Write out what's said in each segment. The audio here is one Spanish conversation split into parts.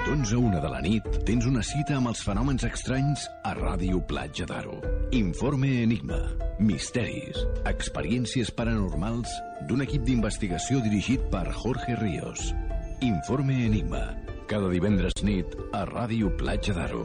D'11 a 1 de la nit tens una cita amb els fenòmens estranys a Ràdio Platja d'Aro. Informe Enigma. Misteris. Experiències paranormals d'un equip d'investigació dirigit per Jorge Ríos. Informe Enigma. Cada divendres nit a Ràdio Platja d'Aro.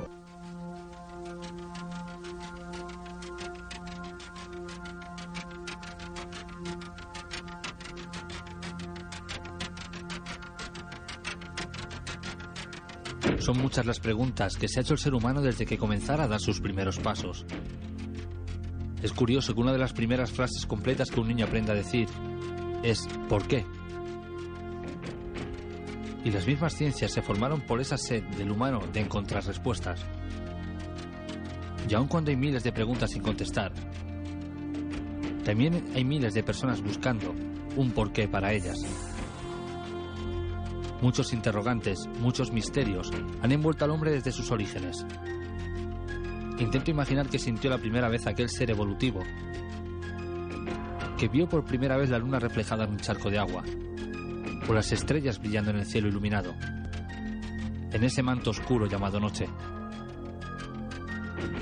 Son muchas las preguntas que se ha hecho el ser humano desde que comenzara a dar sus primeros pasos. Es curioso que una de las primeras frases completas que un niño aprenda a decir es ¿por qué? Y las mismas ciencias se formaron por esa sed del humano de encontrar respuestas. Y aun cuando hay miles de preguntas sin contestar, también hay miles de personas buscando un porqué para ellas. Muchos interrogantes, muchos misterios han envuelto al hombre desde sus orígenes. Intento imaginar que sintió la primera vez aquel ser evolutivo, que vio por primera vez la luna reflejada en un charco de agua, o las estrellas brillando en el cielo iluminado, en ese manto oscuro llamado noche.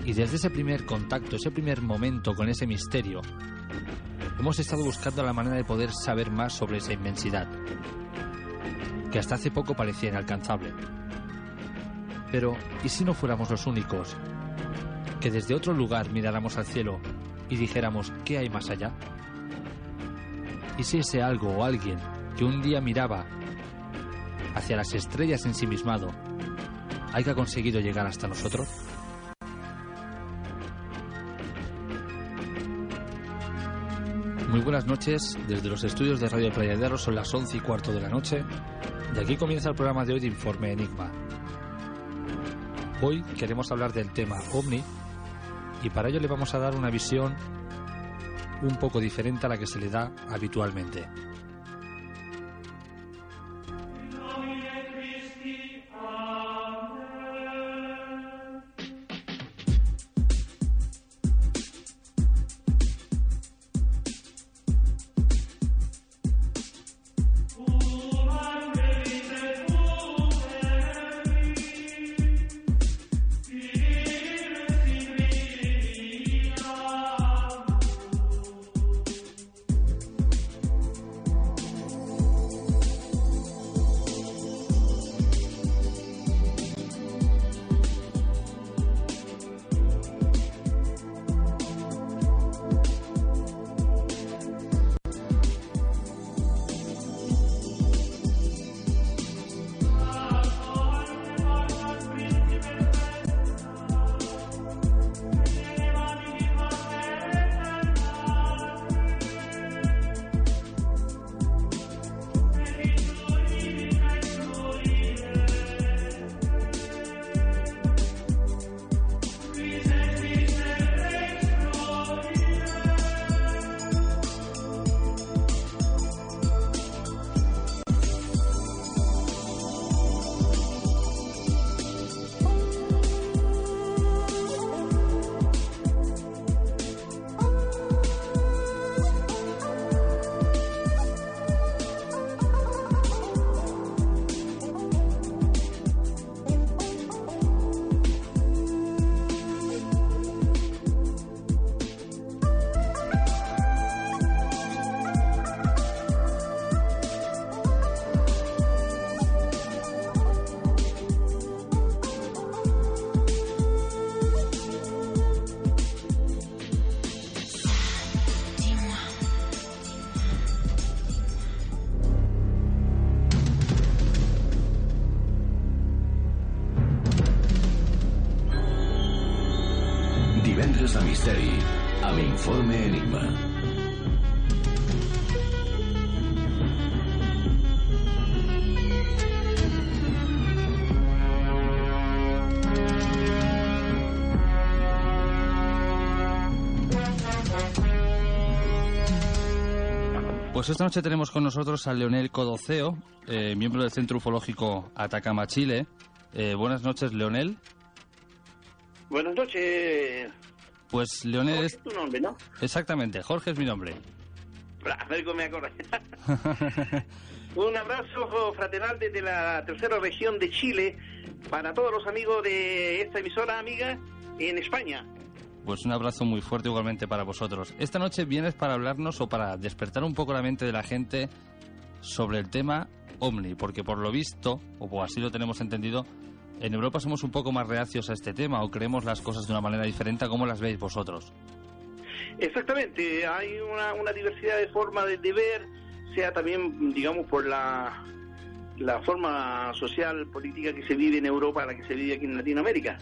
Y desde ese primer contacto, ese primer momento con ese misterio, hemos estado buscando la manera de poder saber más sobre esa inmensidad, que hasta hace poco parecía inalcanzable. Pero, ¿y si no fuéramos los únicos? Que desde otro lugar miráramos al cielo y dijéramos, ¿qué hay más allá? ¿Y si ese algo o alguien que un día miraba hacia las estrellas ensimismado haya conseguido llegar hasta nosotros? Muy buenas noches, desde los estudios de Radio Playadero son las 11 y cuarto de la noche y aquí comienza el programa de hoy de Informe Enigma. Hoy queremos hablar del tema OVNI y para ello le vamos a dar una visión un poco diferente a la que se le da habitualmente. Misteri, a mi informe Enigma. Pues esta noche tenemos con nosotros a Leonel Codoceo, eh, miembro del Centro Ufológico Atacama, Chile. Eh, buenas noches, Leonel. Buenas noches, pues Leonel Jorge es... tu nombre, ¿no? Exactamente, Jorge es mi nombre. Algo me acordé. Un abrazo fraternal desde la tercera región de Chile para todos los amigos de esta emisora amiga en España. Pues un abrazo muy fuerte igualmente para vosotros. Esta noche vienes para hablarnos o para despertar un poco la mente de la gente sobre el tema OVNI, porque por lo visto, o así lo tenemos entendido, en Europa somos un poco más reacios a este tema o creemos las cosas de una manera diferente a cómo las veis vosotros. Exactamente, hay una, una diversidad de formas de, ver, sea también, digamos, por la, la forma social, política que se vive en Europa a la que se vive aquí en Latinoamérica.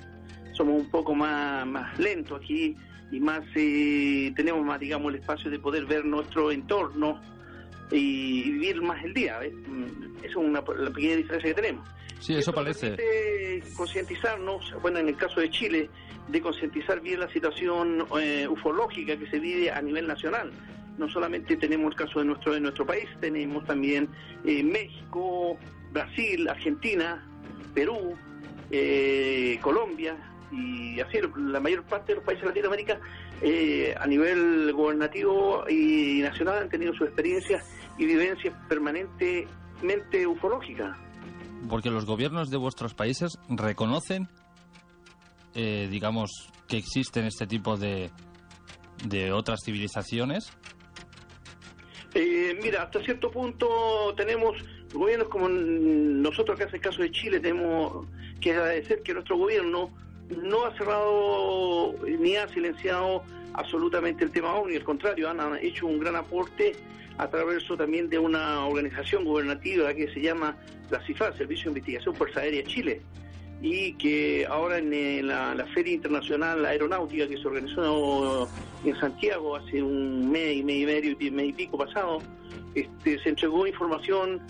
Somos un poco más, más lentos aquí y más eh, tenemos más, digamos, el espacio de poder ver nuestro entorno y vivir más el día. ¿ves? Mm, Esa es una, la pequeña diferencia que tenemos. Sí, eso Esto parece. concientizarnos, bueno, en el caso de Chile, de concientizar bien la situación eh, ufológica que se vive a nivel nacional. No solamente tenemos el caso de nuestro de nuestro país, tenemos también eh, México, Brasil, Argentina, Perú, eh, Colombia y así la mayor parte de los países de Latinoamérica eh, a nivel gubernativo y nacional han tenido sus experiencias y vivencias permanentemente ufológicas. Porque los gobiernos de vuestros países reconocen, eh, digamos, que existen este tipo de, de otras civilizaciones. Eh, mira, hasta cierto punto tenemos gobiernos como nosotros, acá en el caso de Chile, tenemos que agradecer que nuestro gobierno no ha cerrado ni ha silenciado absolutamente el tema OVNI, al contrario, han hecho un gran aporte a través también de una organización gubernativa que se llama la CIFA, Servicio de Investigación Fuerza Aérea Chile, y que ahora en la, Feria Internacional Aeronáutica que se organizó en Santiago hace un mes y medio, y mes y pico pasado, este, se entregó información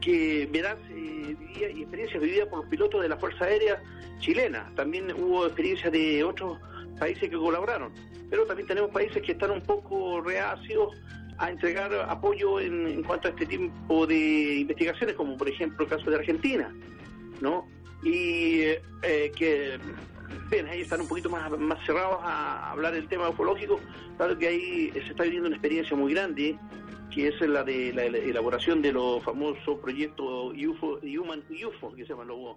que verás eh, y experiencias vividas por los pilotos de la Fuerza Aérea chilena. También hubo experiencias de otros países que colaboraron, pero también tenemos países que están un poco reacios a entregar apoyo en, en cuanto a este tipo de investigaciones, como por ejemplo el caso de Argentina, ¿no? Y eh, que, bien, ahí están un poquito más, más cerrados a hablar del tema ufológico, dado que ahí se está viviendo una experiencia muy grande, que es la de la, elaboración de los famosos proyectos UFO, Human UFO, que se llaman los